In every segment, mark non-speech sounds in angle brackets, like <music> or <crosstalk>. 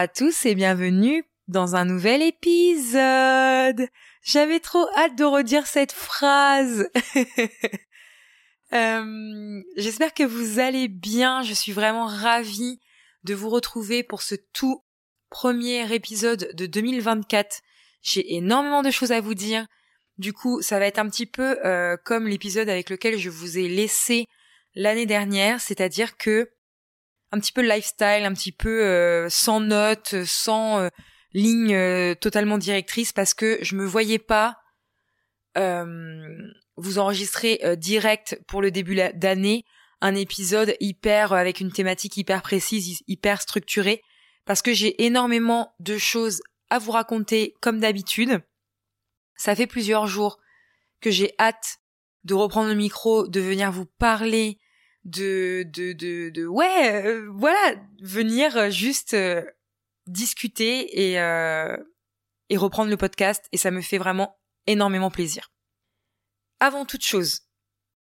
À tous et bienvenue dans un nouvel épisode. J'avais trop hâte de redire cette phrase. <laughs> Euh, j'espère que vous allez bien. Je suis vraiment ravie de vous retrouver pour ce tout premier épisode de 2024. J'ai énormément de choses à vous dire. Du coup, ça va être un petit peu euh, comme l'épisode avec lequel je vous ai laissé l'année dernière, c'est-à-dire que un petit peu lifestyle, un petit peu euh, sans notes, sans euh, ligne euh, totalement directrice, parce que je me voyais pas vous enregistrer direct pour le début d'année un épisode hyper avec une thématique hyper précise, hyper structurée, parce que j'ai énormément de choses à vous raconter comme d'habitude. Ça fait plusieurs jours que j'ai hâte de reprendre le micro, de venir vous parler de de de, de ouais euh, voilà venir euh, juste euh, discuter et et reprendre le podcast et ça me fait vraiment énormément plaisir. Avant toute chose,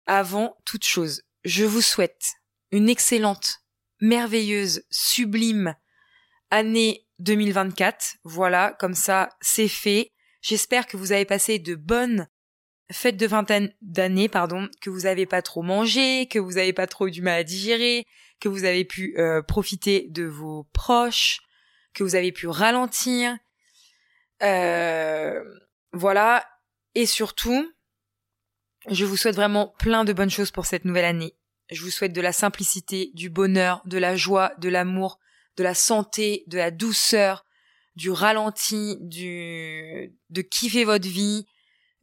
avant toute chose, je vous souhaite une excellente, merveilleuse, sublime année 2024. Voilà, comme ça, c'est fait. J'espère que vous avez passé de bonnes faites de vingtaine d'années, pardon, que vous avez pas trop mangé, que vous avez pas trop du mal à digérer, que vous avez pu euh, profiter de vos proches, que vous avez pu ralentir. Euh, voilà. Et surtout, je vous souhaite vraiment plein de bonnes choses pour cette nouvelle année. Je vous souhaite de la simplicité, du bonheur, de la joie, de l'amour, de la santé, de la douceur, du ralenti, du de kiffer votre vie,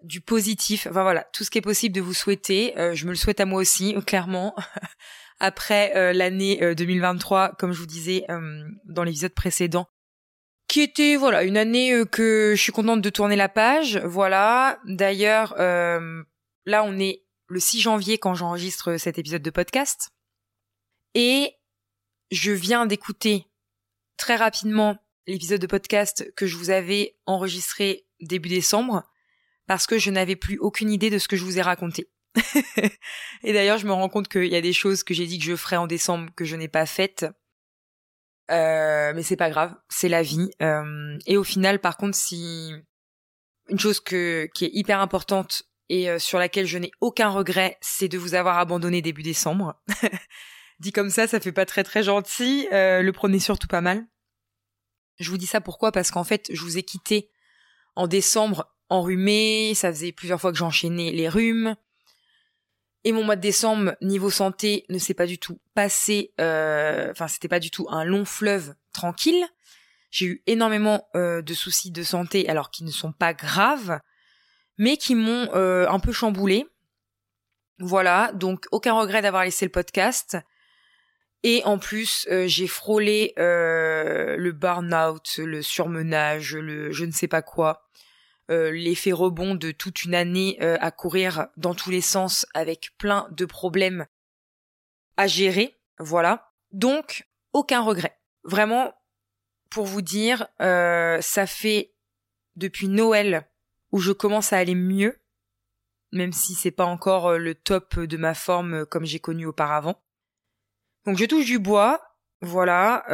du positif, enfin voilà, tout ce qui est possible de vous souhaiter. Euh, je me le souhaite à moi aussi, <laughs> clairement. Après euh, l'année 2023, euh, comme je vous disais dans l'épisode précédent, qui était voilà une année que je suis contente de tourner la page. Voilà. D'ailleurs, là on est le 6 janvier quand j'enregistre cet épisode de podcast, et je viens d'écouter très rapidement l'épisode de podcast que je vous avais enregistré début décembre parce que je n'avais plus aucune idée de ce que je vous ai raconté. <laughs> et d'ailleurs, je me rends compte qu'il y a des choses que j'ai dit que je ferais en décembre que je n'ai pas faites. Euh, mais c'est pas grave, c'est la vie. Euh, et au final, par contre, si une chose que, qui est hyper importante et euh, sur laquelle je n'ai aucun regret, c'est de vous avoir abandonné début décembre. <laughs> dit comme ça, ça fait pas très très gentil. le prenez surtout pas mal. Je vous dis ça pourquoi? Parce qu'en fait, je vous ai quitté en décembre enrhumé, ça faisait plusieurs fois que j'enchaînais les rhumes. Et mon mois de décembre, niveau santé, ne s'est pas du tout passé, euh, enfin c'était pas du tout un long fleuve tranquille. J'ai eu énormément euh, de soucis de santé, alors qui ne sont pas graves, mais qui m'ont euh, un peu chamboulé. Voilà, donc aucun regret d'avoir laissé le podcast. Et en plus, j'ai frôlé le burn-out, le surmenage, le je ne sais pas quoi. Euh, l'effet rebond de toute une année euh, à courir dans tous les sens avec plein de problèmes à gérer, voilà. Donc, aucun regret. Vraiment, pour vous dire, euh, ça fait depuis Noël où je commence à aller mieux, même si c'est pas encore le top de ma forme comme j'ai connu auparavant. Donc je touche du bois, voilà,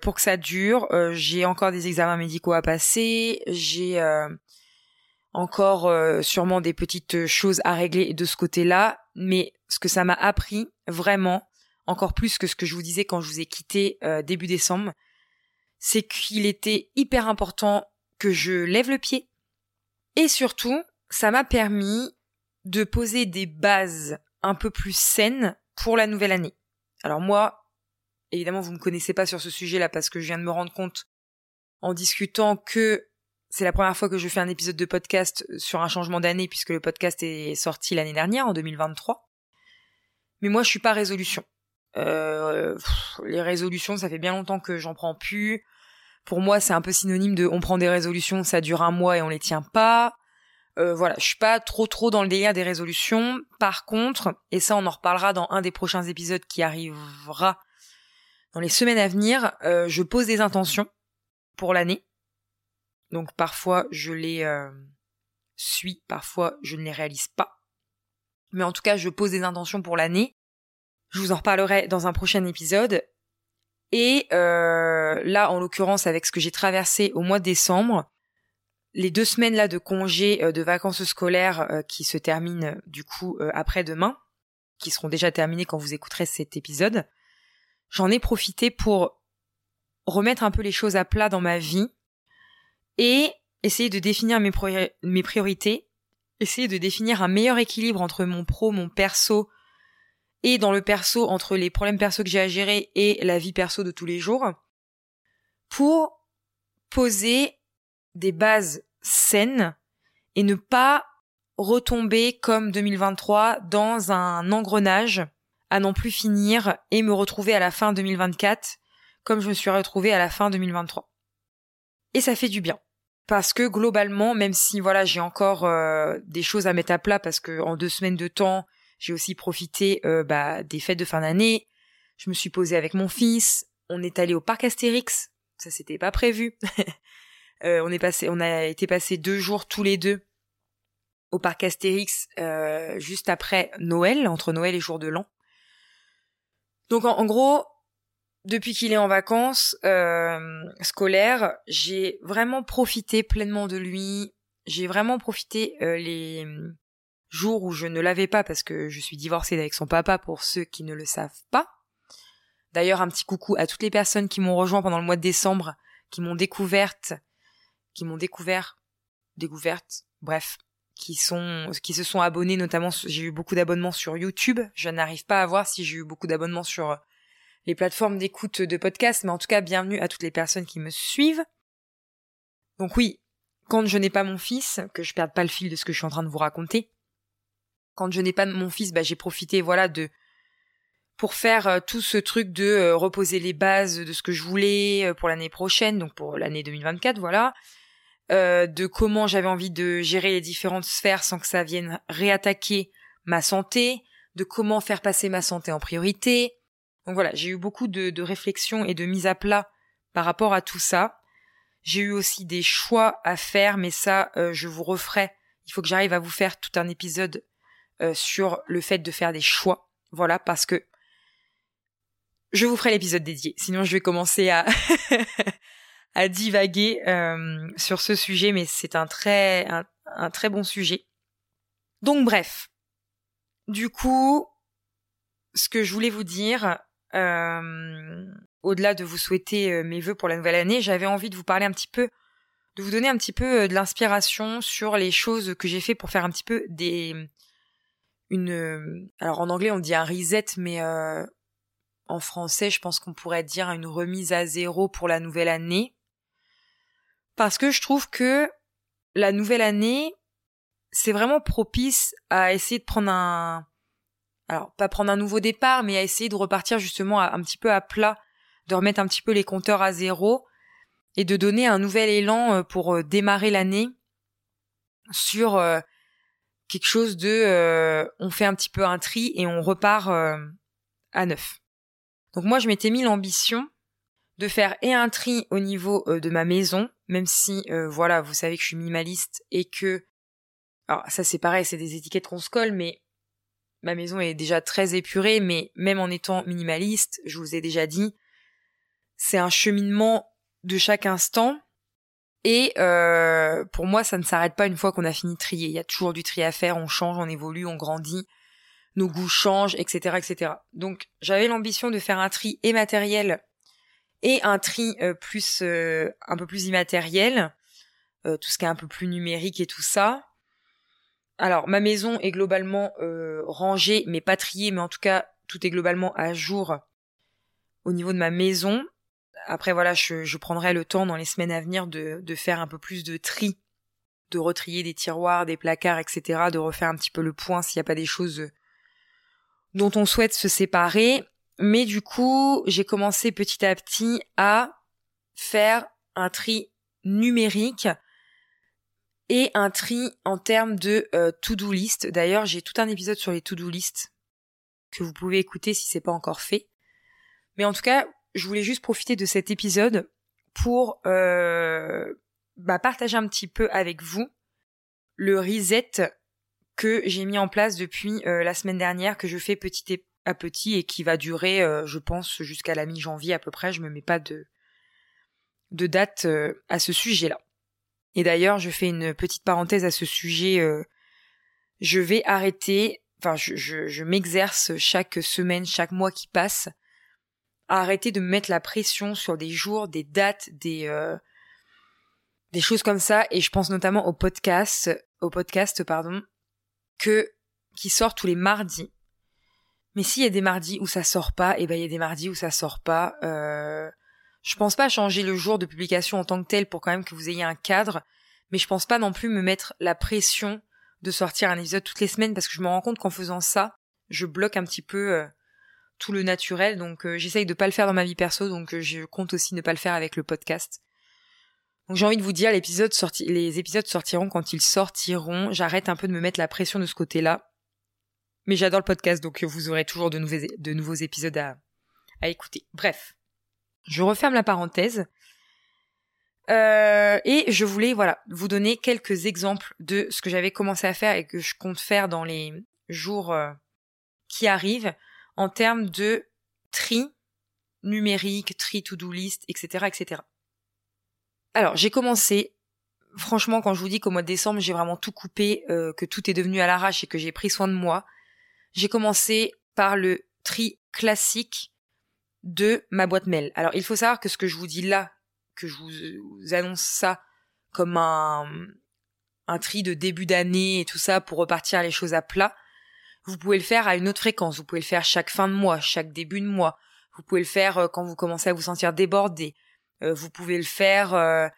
pour que ça dure. j'ai encore des examens médicaux à passer, j'ai encore euh, sûrement des petites choses à régler de ce côté-là, mais ce que ça m'a appris vraiment, encore plus que ce que je vous disais quand je vous ai quitté euh, début décembre, c'est qu'il était hyper important que je lève le pied. Et surtout, ça m'a permis de poser des bases un peu plus saines pour la nouvelle année. Alors moi, évidemment, vous me connaissez pas sur ce sujet-là parce que je viens de me rendre compte en discutant que c'est la première fois que je fais un épisode de podcast sur un changement d'année puisque le podcast est sorti l'année dernière, en 2023. Mais moi, je suis pas résolution. Euh, les résolutions, ça fait bien longtemps que j'en prends plus. Pour moi, c'est un peu synonyme de on prend des résolutions, ça dure un mois et on les tient pas. Euh, voilà, je suis pas trop trop dans le délire des résolutions. Par contre, et ça on en reparlera dans un des prochains épisodes qui arrivera dans les semaines à venir, euh, je pose des intentions pour l'année. Donc parfois je les euh, suis, parfois je ne les réalise pas. Mais en tout cas, je pose des intentions pour l'année. Je vous en reparlerai dans un prochain épisode. Et euh, là, en l'occurrence, avec ce que j'ai traversé au mois de décembre, les deux semaines là de congés de vacances scolaires qui se terminent du coup après-demain, qui seront déjà terminées quand vous écouterez cet épisode, j'en ai profité pour remettre un peu les choses à plat dans ma vie et essayer de définir mes, priorités, essayer de définir un meilleur équilibre entre mon pro, mon perso, et dans le perso entre les problèmes perso que j'ai à gérer et la vie perso de tous les jours pour poser des bases saines et ne pas retomber comme 2023 dans un engrenage à non plus finir et me retrouver à la fin 2024 comme je me suis retrouvée à la fin 2023. Et ça fait du bien. Parce que globalement, même si voilà, j'ai encore euh, des choses à mettre à plat parce que en deux semaines de temps, j'ai aussi profité euh, bah, des fêtes de fin d'année. Je me suis posée avec mon fils. On est allé au parc Astérix. Ça c'était pas prévu. <laughs> euh, on est passé, on a été passé deux jours tous les deux au parc Astérix juste après Noël, entre Noël et jour de l'an. Donc en, gros, depuis qu'il est en vacances euh, scolaires, j'ai vraiment profité pleinement de lui. J'ai vraiment profité euh, les jour où je ne l'avais pas parce que je suis divorcée avec son papa pour ceux qui ne le savent pas. D'ailleurs, un petit coucou à toutes les personnes qui m'ont rejoint pendant le mois de décembre, qui m'ont découverte, qui m'ont découvert, découverte, bref, qui sont, qui se sont abonnés notamment, j'ai eu beaucoup d'abonnements sur YouTube. Je n'arrive pas à voir si j'ai eu beaucoup d'abonnements sur les plateformes d'écoute de podcasts, mais en tout cas, bienvenue à toutes les personnes qui me suivent. Donc oui, quand je n'ai pas mon fils, que je perde pas le fil de ce que je suis en train de vous raconter, quand je n'ai pas mon fils, bah, j'ai profité, voilà, de pour faire euh, tout ce truc de euh, reposer les bases de ce que je voulais euh, pour l'année prochaine, donc pour l'année 2024, voilà, de comment j'avais envie de gérer les différentes sphères sans que ça vienne réattaquer ma santé, de comment faire passer ma santé en priorité. Donc voilà, j'ai eu beaucoup de, réflexions et de mise à plat par rapport à tout ça. J'ai eu aussi des choix à faire, mais ça, je vous referai. Il faut que j'arrive à vous faire tout un épisode euh, sur le fait de faire des choix. Voilà, parce que je vous ferai l'épisode dédié. Sinon, je vais commencer à <laughs> à divaguer euh, sur ce sujet, mais c'est un très un, très bon sujet. Donc bref, du coup, ce que je voulais vous dire, euh, au-delà de vous souhaiter mes vœux pour la nouvelle année, j'avais envie de vous parler un petit peu, de vous donner un petit peu de l'inspiration sur les choses que j'ai fait pour faire un petit peu des une euh, alors en anglais on dit un reset mais euh, en français je pense qu'on pourrait dire une remise à zéro pour la nouvelle année parce que je trouve que la nouvelle année c'est vraiment propice à essayer de prendre un alors pas prendre un nouveau départ mais à essayer de repartir justement un petit peu à plat de remettre un petit peu les compteurs à zéro et de donner un nouvel élan euh, pour démarrer l'année sur quelque chose de euh, on fait un petit peu un tri et on repart euh, à neuf. Donc moi je m'étais mis l'ambition de faire et un tri au niveau euh, de ma maison, même si voilà, vous savez que je suis minimaliste et que alors ça c'est pareil, c'est des étiquettes qu'on se colle mais ma maison est déjà très épurée mais même en étant minimaliste, je vous ai déjà dit, c'est un cheminement de chaque instant et euh, pour moi, ça ne s'arrête pas une fois qu'on a fini de trier. Il y a toujours du tri à faire, on change, on évolue, on grandit, nos goûts changent, etc., etc. Donc, j'avais l'ambition de faire un tri immatériel et un tri euh, plus, euh, un peu plus immatériel, tout ce qui est un peu plus numérique et tout ça. Alors, ma maison est globalement rangée, mais pas triée, mais en tout cas, tout est globalement à jour au niveau de ma maison. Après voilà, je, je, prendrai le temps dans les semaines à venir de, de faire un peu plus de tri, de retrier des tiroirs, des placards, etc., de refaire un petit peu le point s'il n'y a pas des choses dont on souhaite se séparer. Mais du coup, j'ai commencé petit à petit à faire un tri numérique et un tri en termes de euh, to-do list. D'ailleurs, j'ai tout un épisode sur les to-do list que vous pouvez écouter si c'est pas encore fait. Mais en tout cas, je voulais juste profiter de cet épisode pour euh, bah, partager un petit peu avec vous le reset que j'ai mis en place depuis euh, la semaine dernière, que je fais petit, à petit et qui va durer, je pense, jusqu'à la mi-janvier à peu près. Je me mets pas de de date à ce sujet-là. Et d'ailleurs, je fais une petite parenthèse à ce sujet. je vais arrêter, enfin, je, je, m'exerce chaque semaine, chaque mois qui passe, à arrêter de me mettre la pression sur des jours, des dates, des des choses comme ça. Et je pense notamment au podcast, au podcast, pardon, que qui sort tous les mardis. Mais s'il y a des mardis où ça sort pas, et eh ben il y a des mardis où ça sort pas. Euh, je pense pas changer le jour de publication en tant que tel pour quand même que vous ayez un cadre, mais je pense pas non plus me mettre la pression de sortir un épisode toutes les semaines parce que je me rends compte qu'en faisant ça, je bloque un petit peu euh, tout le naturel. Donc euh, j'essaye de pas le faire dans ma vie perso, donc je compte aussi ne pas le faire avec le podcast. Donc j'ai envie de vous dire, l'épisode sorti, les épisodes sortiront quand ils sortiront. J'arrête un peu de me mettre la pression de ce côté-là. Mais j'adore le podcast, donc vous aurez toujours de, nouveaux, de nouveaux épisodes à, à écouter. Bref, je referme la parenthèse. Euh, et je voulais voilà vous donner quelques exemples de ce que j'avais commencé à faire et que je compte faire dans les jours euh, qui arrivent en termes de tri numérique, tri to-do list, etc., etc. Alors j'ai commencé. Franchement, quand je vous dis qu'au mois de décembre j'ai vraiment tout coupé, euh, que tout est devenu à l'arrache et que j'ai pris soin de moi, j'ai commencé par le tri classique de ma boîte mail. Alors il faut savoir que ce que je vous dis là, que je vous annonce ça comme un, un tri de début d'année et tout ça pour repartir les choses à plat, vous pouvez le faire à une autre fréquence. Vous pouvez le faire chaque fin de mois, chaque début de mois. Vous pouvez le faire euh, quand vous commencez à vous sentir débordé. Euh, vous pouvez le faire euh,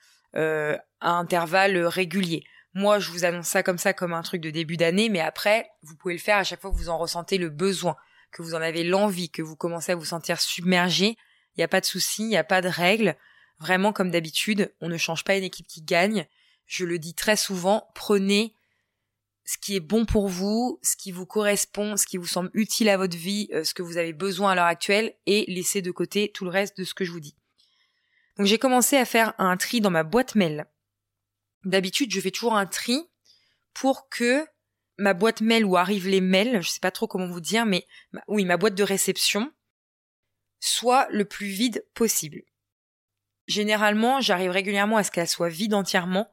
à intervalles réguliers. Moi, je vous annonce ça comme ça, comme un truc de début d'année, mais après, vous pouvez le faire à chaque fois que vous en ressentez le besoin, que vous en avez l'envie, que vous commencez à vous sentir submergé. Il n'y a pas de souci, il n'y a pas de règles. Vraiment, comme d'habitude, on ne change pas une équipe qui gagne. Je le dis très souvent, prenez ce qui est bon pour vous, ce qui vous correspond, ce qui vous semble utile à votre vie, euh, ce que vous avez besoin à l'heure actuelle, et laissez de côté tout le reste de ce que je vous dis. Donc j'ai commencé à faire un tri dans ma boîte mail D'habitude, je fais toujours un tri pour que ma boîte mail où arrivent les mails, je sais pas trop comment vous dire, mais oui, ma boîte de réception soit le plus vide possible. Généralement, j'arrive régulièrement à ce qu'elle soit vide entièrement,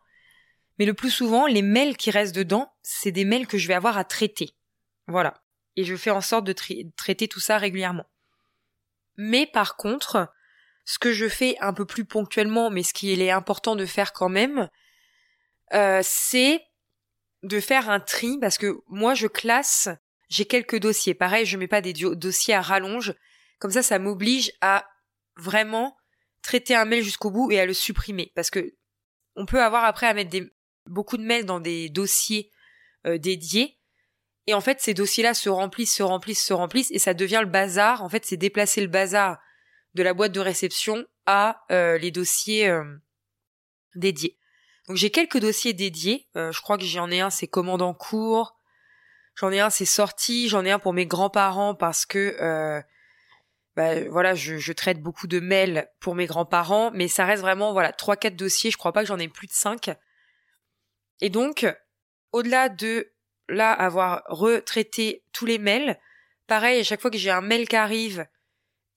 mais le plus souvent, les mails qui restent dedans, c'est des mails que je vais avoir à traiter. Voilà. Et je fais en sorte de traiter tout ça régulièrement. Mais par contre, ce que je fais un peu plus ponctuellement, mais ce qui est important de faire quand même, c'est de faire un tri parce que moi je classe, j'ai quelques dossiers. Pareil, je mets pas des dossiers à rallonge. Comme ça, ça m'oblige à vraiment traiter un mail jusqu'au bout et à le supprimer parce que on peut avoir après à mettre beaucoup de mails dans des dossiers euh, dédiés et en fait ces dossiers-là se remplissent, se remplissent, se remplissent et ça devient le bazar. En fait, c'est déplacer le bazar de la boîte de réception à euh, les dossiers dédiés. Donc j'ai quelques dossiers dédiés. Euh, je crois que j'en ai un, c'est commande en cours. J'en ai un, c'est sortie. J'en ai un pour mes grands-parents parce que euh, bah, voilà, je, traite beaucoup de mails pour mes grands-parents, mais ça reste vraiment voilà trois quatre dossiers. Je crois pas que j'en ai plus de cinq. Et donc, au-delà de là avoir retraité tous les mails, pareil, à chaque fois que j'ai un mail qui arrive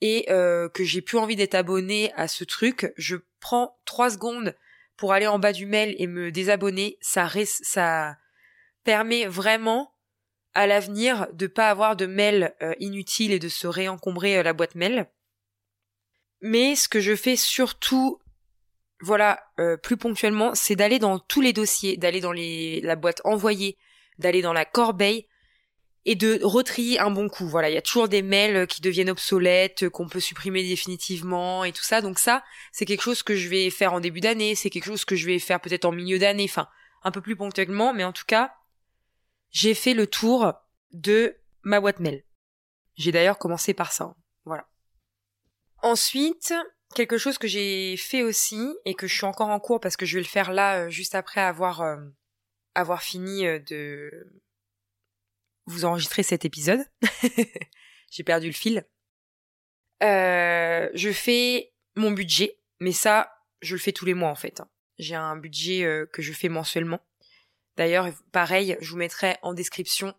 et euh, que j'ai plus envie d'être abonné à ce truc, je prends trois secondes pour aller en bas du mail et me désabonner, ça, permet vraiment à l'avenir de pas avoir de mails euh, inutiles et de se réencombrer euh, la boîte mail. Mais ce que je fais surtout, voilà, euh, plus ponctuellement, c'est d'aller dans tous les dossiers, d'aller dans la boîte envoyée, d'aller dans la corbeille et de retrier un bon coup. Voilà, il y a toujours des mails qui deviennent obsolètes, qu'on peut supprimer définitivement et tout ça. Donc ça, c'est quelque chose que je vais faire en début d'année, c'est quelque chose que je vais faire peut-être en milieu d'année, enfin, un peu plus ponctuellement, mais en tout cas, j'ai fait le tour de ma boîte mail. J'ai d'ailleurs commencé par ça. Hein. Voilà. Ensuite, quelque chose que j'ai fait aussi et que je suis encore en cours parce que je vais le faire là euh, juste après avoir euh, avoir fini euh, de vous enregistrez cet épisode. <laughs> J'ai perdu le fil. Euh, je fais mon budget, mais ça, je le fais tous les mois en fait. J'ai un budget euh, que je fais mensuellement. D'ailleurs, pareil, je vous mettrai en description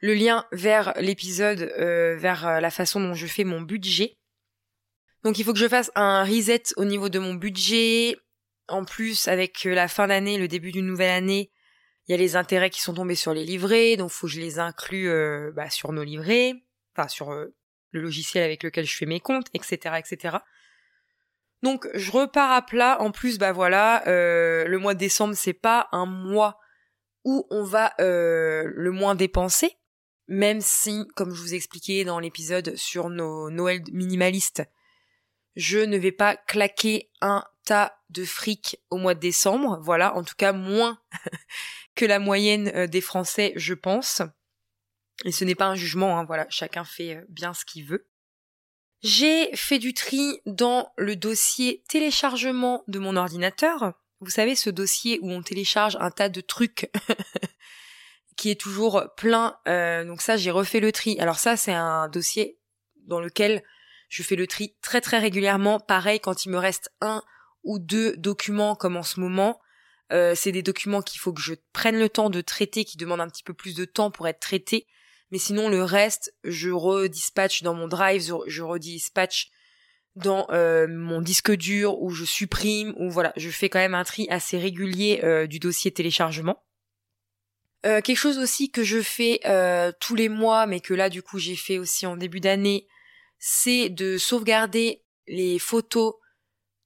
le lien vers l'épisode, euh, vers la façon dont je fais mon budget. Donc il faut que je fasse un reset au niveau de mon budget. En plus, avec la fin d'année, le début d'une nouvelle année, il y a les intérêts qui sont tombés sur les livrets, donc faut que je les inclue euh, bah, sur nos livrets, enfin sur euh, le logiciel avec lequel je fais mes comptes, etc., etc. Donc je repars à plat. En plus, bah voilà, euh, le mois de décembre c'est pas un mois où on va le moins dépenser, même si, comme je vous expliquais dans l'épisode sur nos Noël minimalistes, je ne vais pas claquer un tas de fric au mois de décembre. Voilà, en tout cas moins que la moyenne euh, des Français, je pense. Et ce n'est pas un jugement, hein, voilà, chacun fait euh, bien ce qu'il veut. J'ai fait du tri dans le dossier téléchargement de mon ordinateur. Vous savez, ce dossier où on télécharge un tas de trucs <laughs> qui est toujours plein. Euh, donc ça, j'ai refait le tri. Alors ça, c'est un dossier dans lequel je fais le tri très très régulièrement. Pareil, quand il me reste un ou deux documents comme en ce moment, euh, c'est des documents qu'il faut que je prenne le temps de traiter, qui demandent un petit peu plus de temps pour être traités. Mais sinon, le reste, je redispatch dans mon drive, je redispatch dans euh, mon disque dur, ou je supprime, ou voilà, je fais quand même un tri assez régulier euh, du dossier téléchargement. quelque chose aussi que je fais tous les mois, mais que là, du coup, j'ai fait aussi en début d'année, c'est de sauvegarder les photos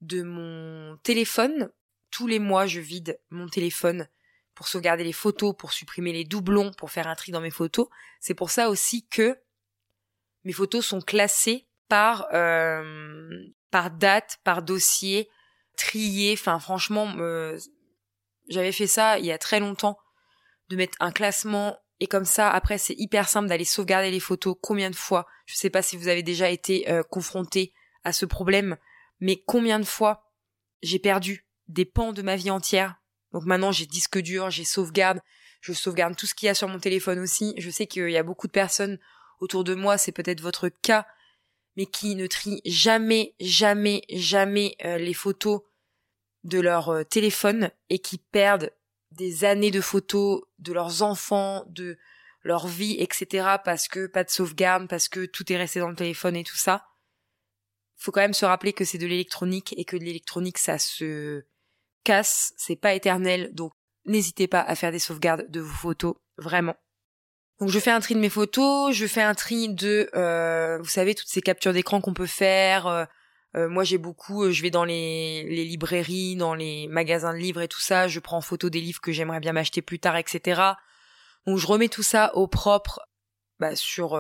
de mon téléphone tous les mois, je vide mon téléphone pour sauvegarder les photos, pour supprimer les doublons, pour faire un tri dans mes photos. C'est pour ça aussi que mes photos sont classées par euh, par date, par dossier, triées. Enfin, franchement, j'avais fait ça il y a très longtemps, de mettre un classement et comme ça, après, c'est hyper simple d'aller sauvegarder les photos. Combien de fois Je sais pas si vous avez déjà été euh, confronté à ce problème, mais combien de fois j'ai perdu des pans de ma vie entière. Donc maintenant j'ai disque dur, j'ai sauvegarde, je sauvegarde tout ce qu'il y a sur mon téléphone aussi. Je sais qu'il y a beaucoup de personnes autour de moi, c'est peut-être votre cas, mais qui ne trient jamais, jamais, jamais euh, les photos de leur euh, téléphone et qui perdent des années de photos de leurs enfants, de leur vie, etc. parce que pas de sauvegarde, parce que tout est resté dans le téléphone et tout ça. Faut quand même se rappeler que c'est de l'électronique et que de l'électronique ça se casse, c'est pas éternel, donc n'hésitez pas à faire des sauvegardes de vos photos, vraiment. Donc je fais un tri de mes photos, je fais un tri de, euh, vous savez, toutes ces captures d'écran qu'on peut faire. Euh, euh, moi j'ai beaucoup, je vais dans les, les, librairies, dans les magasins de livres et tout ça, je prends en photo des livres que j'aimerais bien m'acheter plus tard, etc. Donc je remets tout ça au propre bah, sur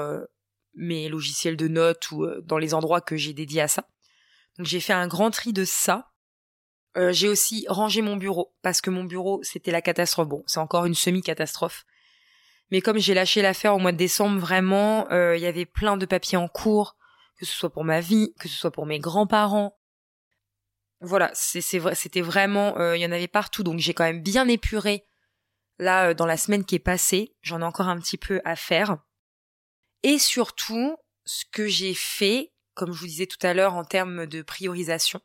mes logiciels de notes ou dans les endroits que j'ai dédiés à ça. Donc j'ai fait un grand tri de ça. Euh, j'ai aussi rangé mon bureau parce que mon bureau c'était la catastrophe. Bon, c'est encore une semi-catastrophe. Mais comme j'ai lâché l'affaire au mois de décembre, vraiment, euh, il y avait plein de papiers en cours, que ce soit pour ma vie, que ce soit pour mes grands-parents. Voilà, c'était vraiment, euh, il y en avait partout, donc j'ai quand même bien épuré là dans la semaine qui est passée. J'en ai encore un petit peu à faire. Et surtout, ce que j'ai fait, comme je vous disais tout à l'heure en termes de priorisation,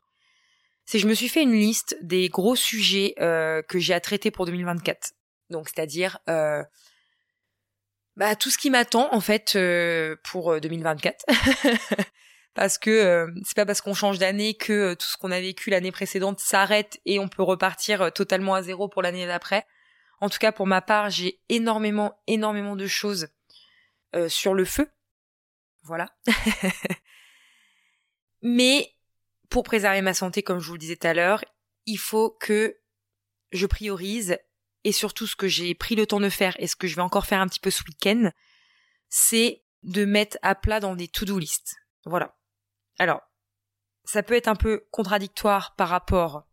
c'est je me suis fait une liste des gros sujets euh, que j'ai à traiter pour 2024. Donc c'est-à-dire euh, bah, tout ce qui m'attend en fait euh, pour 2024. <laughs> parce que c'est pas parce qu'on change d'année que tout ce qu'on a vécu l'année précédente s'arrête et on peut repartir totalement à zéro pour l'année d'après. En tout cas pour ma part, j'ai énormément énormément de choses sur le feu. Voilà. <laughs> Mais pour préserver ma santé, comme je vous le disais tout à l'heure, il faut que je priorise et surtout ce que j'ai pris le temps de faire et ce que je vais encore faire un petit peu ce week-end, c'est de mettre à plat dans des to-do list. Voilà. Alors, ça peut être un peu contradictoire par rapport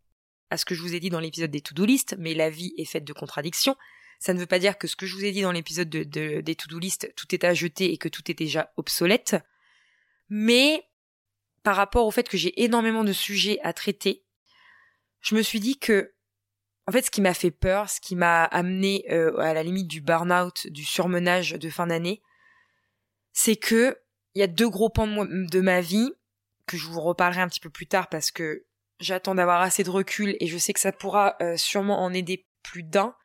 à ce que je vous ai dit dans l'épisode des to-do list, mais la vie est faite de contradictions. Ça ne veut pas dire que ce que je vous ai dit dans l'épisode de, des to-do list, tout est à jeter et que tout est déjà obsolète. Mais par rapport au fait que j'ai énormément de sujets à traiter, je me suis dit que, en fait, ce qui m'a fait peur, ce qui m'a amené euh, à la limite du burn-out, du surmenage de fin d'année, c'est que il y a deux gros pans de, ma vie que je vous reparlerai un petit peu plus tard parce que j'attends d'avoir assez de recul et je sais que ça pourra euh, sûrement en aider plus d'un.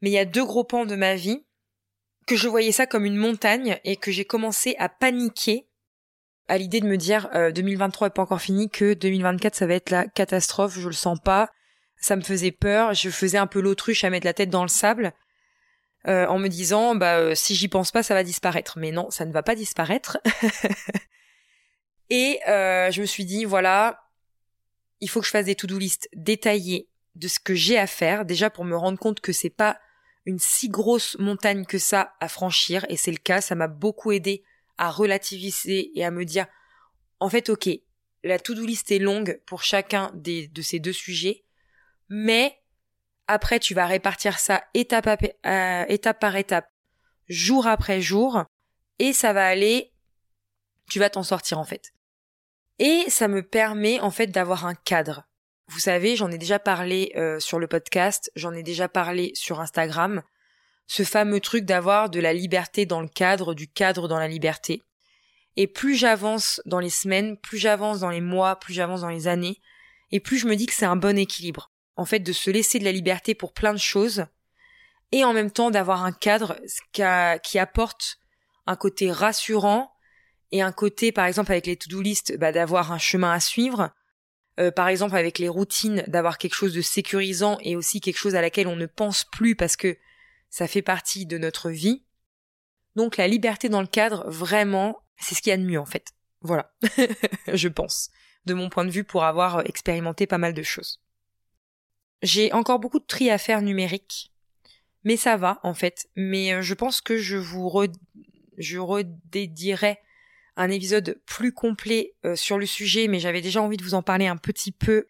Mais il y a deux gros pans de ma vie que je voyais ça comme une montagne et que j'ai commencé à paniquer à l'idée de me dire 2023 est pas encore fini, que 2024 ça va être la catastrophe, je le sens pas, ça me faisait peur, je faisais un peu l'autruche à mettre la tête dans le sable. en me disant bah si j'y pense pas ça va disparaître mais non ça ne va pas disparaître <laughs> et je me suis dit voilà il faut que je fasse des to-do list détaillées de ce que j'ai à faire, déjà pour me rendre compte que c'est pas une si grosse montagne que ça à franchir, et c'est le cas, ça m'a beaucoup aidé à relativiser et à me dire, en fait, ok, la to-do list est longue pour chacun des, de ces deux sujets, mais après tu vas répartir ça étape, euh, étape par étape, jour après jour, et ça va aller, tu vas t'en sortir en fait. Et ça me permet en fait d'avoir un cadre. Vous savez, j'en ai déjà parlé euh, sur le podcast, j'en ai déjà parlé sur Instagram, ce fameux truc d'avoir de la liberté dans le cadre, du cadre dans la liberté. Et plus j'avance dans les semaines, plus j'avance dans les mois, plus j'avance dans les années, et plus je me dis que c'est un bon équilibre. En fait, de se laisser de la liberté pour plein de choses, et en même temps d'avoir un cadre qui apporte un côté rassurant et un côté, par exemple, avec les to-do list, bah, d'avoir un chemin à suivre. Euh, par exemple, avec les routines, d'avoir quelque chose de sécurisant et aussi quelque chose à laquelle on ne pense plus parce que ça fait partie de notre vie. Donc la liberté dans le cadre, vraiment, c'est ce qu'il y a de mieux en fait. Voilà, <laughs> je pense, de mon point de vue pour avoir expérimenté pas mal de choses. J'ai encore beaucoup de tri à faire numérique, mais ça va en fait. Mais euh, je pense que je vous redédierai un épisode plus complet euh, sur le sujet, mais j'avais déjà envie de vous en parler un petit peu.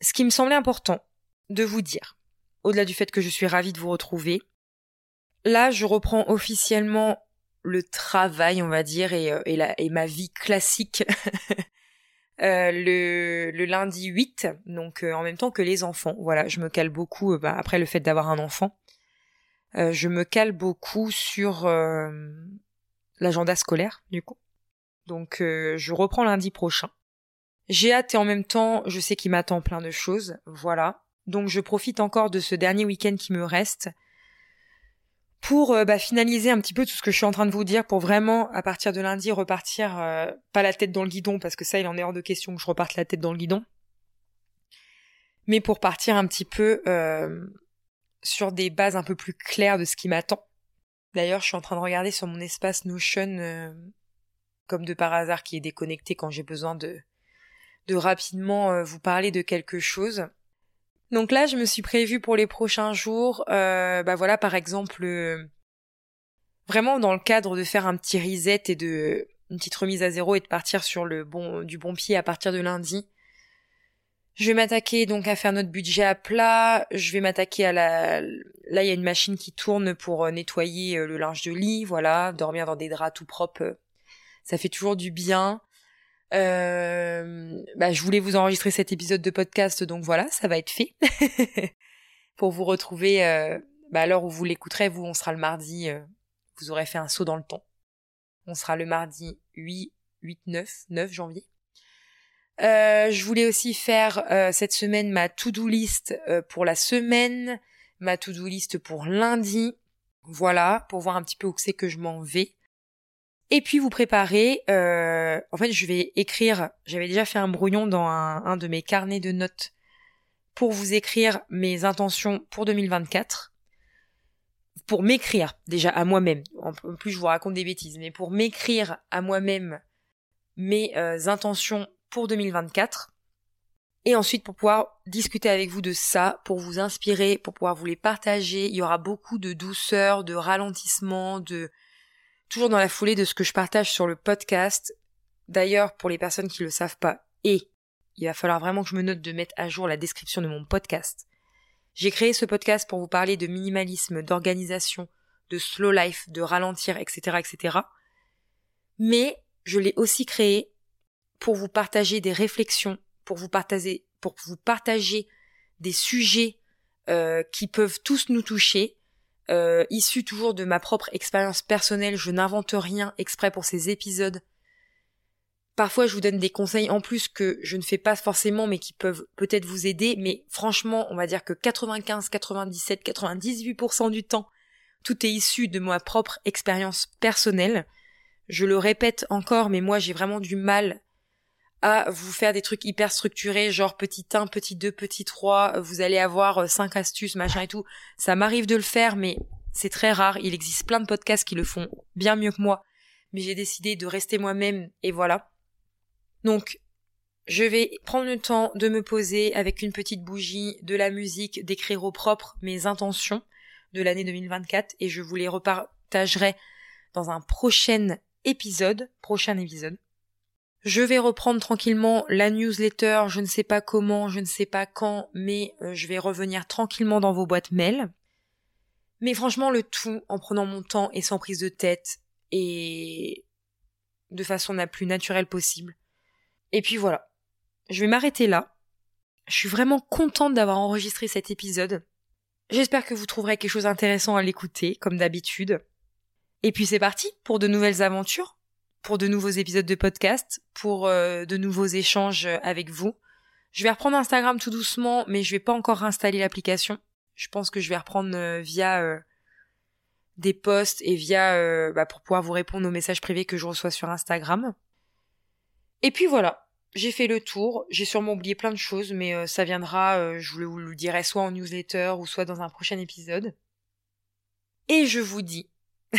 Ce qui me semblait important de vous dire, au-delà du fait que je suis ravie de vous retrouver, là je reprends officiellement le travail, on va dire, et, euh, ma vie classique <laughs> euh, le, le, lundi 8, donc en même temps que les enfants. Voilà, je me cale beaucoup, bah, après le fait d'avoir un enfant, je me cale beaucoup sur l'agenda scolaire, du coup. Donc euh, je reprends lundi prochain. J'ai hâte et en même temps, je sais qu'il m'attend plein de choses, voilà. Donc je profite encore de ce dernier week-end qui me reste pour euh, bah, finaliser un petit peu tout ce que je suis en train de vous dire, pour vraiment, à partir de lundi, repartir euh, pas la tête dans le guidon, parce que ça, il en est hors de question que je reparte la tête dans le guidon, mais pour partir un petit peu sur des bases un peu plus claires de ce qui m'attend. D'ailleurs, je suis en train de regarder sur mon espace Notion, euh, comme de par hasard, qui est déconnecté quand j'ai besoin de, de rapidement euh, vous parler de quelque chose. Donc là, je me suis prévu pour les prochains jours, euh, bah voilà, par exemple, vraiment dans le cadre de faire un petit reset et de une petite remise à zéro et de partir sur le bon du bon pied à partir de lundi. Je vais m'attaquer donc à faire notre budget à plat. Je vais m'attaquer à la. Là, il y a une machine qui tourne pour euh, nettoyer euh, le linge de lit. Voilà, dormir dans des draps tout propres, euh, ça fait toujours du bien. Euh... Bah, je voulais vous enregistrer cet épisode de podcast, donc voilà, ça va être fait <laughs> pour vous retrouver. Euh... Bah, où vous l'écouterez, vous, on sera le mardi. Vous aurez fait un saut dans le temps. On sera le mardi 8, 8, 9, 9 janvier. Euh, je voulais aussi faire euh, cette semaine ma to-do list euh, pour la semaine, ma to-do list pour lundi. Voilà, pour voir un petit peu où c'est que je m'en vais. Et puis vous préparer, en fait je vais écrire, j'avais déjà fait un brouillon dans un, un, de mes carnets de notes pour vous écrire mes intentions pour 2024. Pour m'écrire déjà à moi-même, en plus je vous raconte des bêtises, mais pour m'écrire à moi-même mes intentions pour 2024. Et ensuite, pour pouvoir discuter avec vous de ça, pour vous inspirer, pour pouvoir vous les partager, il y aura beaucoup de douceur, de ralentissement, de toujours dans la foulée de ce que je partage sur le podcast. D'ailleurs, pour les personnes qui le savent pas, et il va falloir vraiment que je me note de mettre à jour la description de mon podcast. J'ai créé ce podcast pour vous parler de minimalisme, d'organisation, de slow life, de ralentir, etc., etc. Mais je l'ai aussi créé pour vous partager des réflexions, pour vous partager, pour vous partager des sujets euh, qui peuvent tous nous toucher, euh, issus toujours de ma propre expérience personnelle. Je n'invente rien exprès pour ces épisodes. Parfois, je vous donne des conseils en plus que je ne fais pas forcément, mais qui peuvent peut-être vous aider. Mais franchement, on va dire que 95, 97, 98% du temps, Tout est issu de ma propre expérience personnelle. Je le répète encore, mais moi j'ai vraiment du mal à vous faire des trucs hyper structurés, genre petit 1, petit 2, petit 3, vous allez avoir 5 astuces, machin et tout. Ça m'arrive de le faire, mais c'est très rare. Il existe plein de podcasts qui le font bien mieux que moi. Mais j'ai décidé de rester moi-même et voilà. Donc, je vais prendre le temps de me poser avec une petite bougie, de la musique, d'écrire au propre mes intentions de l'année 2024 et je vous les repartagerai dans un prochain épisode, prochain épisode. Je vais reprendre tranquillement la newsletter, je ne sais pas comment, je ne sais pas quand, mais euh, je vais revenir tranquillement dans vos boîtes mail. Mais franchement, le tout en prenant mon temps et sans prise de tête et de façon la plus naturelle possible. Et puis voilà. Je vais m'arrêter là. Je suis vraiment contente d'avoir enregistré cet épisode. J'espère que vous trouverez quelque chose d'intéressant à l'écouter, comme d'habitude. Et puis c'est parti pour de nouvelles aventures, pour de nouveaux épisodes de podcast, pour euh, de nouveaux échanges avec vous. Je vais reprendre Instagram tout doucement, mais je vais pas encore installer l'application. Je pense que je vais reprendre euh, via euh, des posts et via bah, pour pouvoir vous répondre aux messages privés que je reçois sur Instagram. Et puis voilà, j'ai fait le tour, j'ai sûrement oublié plein de choses, mais euh, ça viendra, euh, je vous le dirai soit en newsletter ou soit dans un prochain épisode. Et je vous dis <laughs>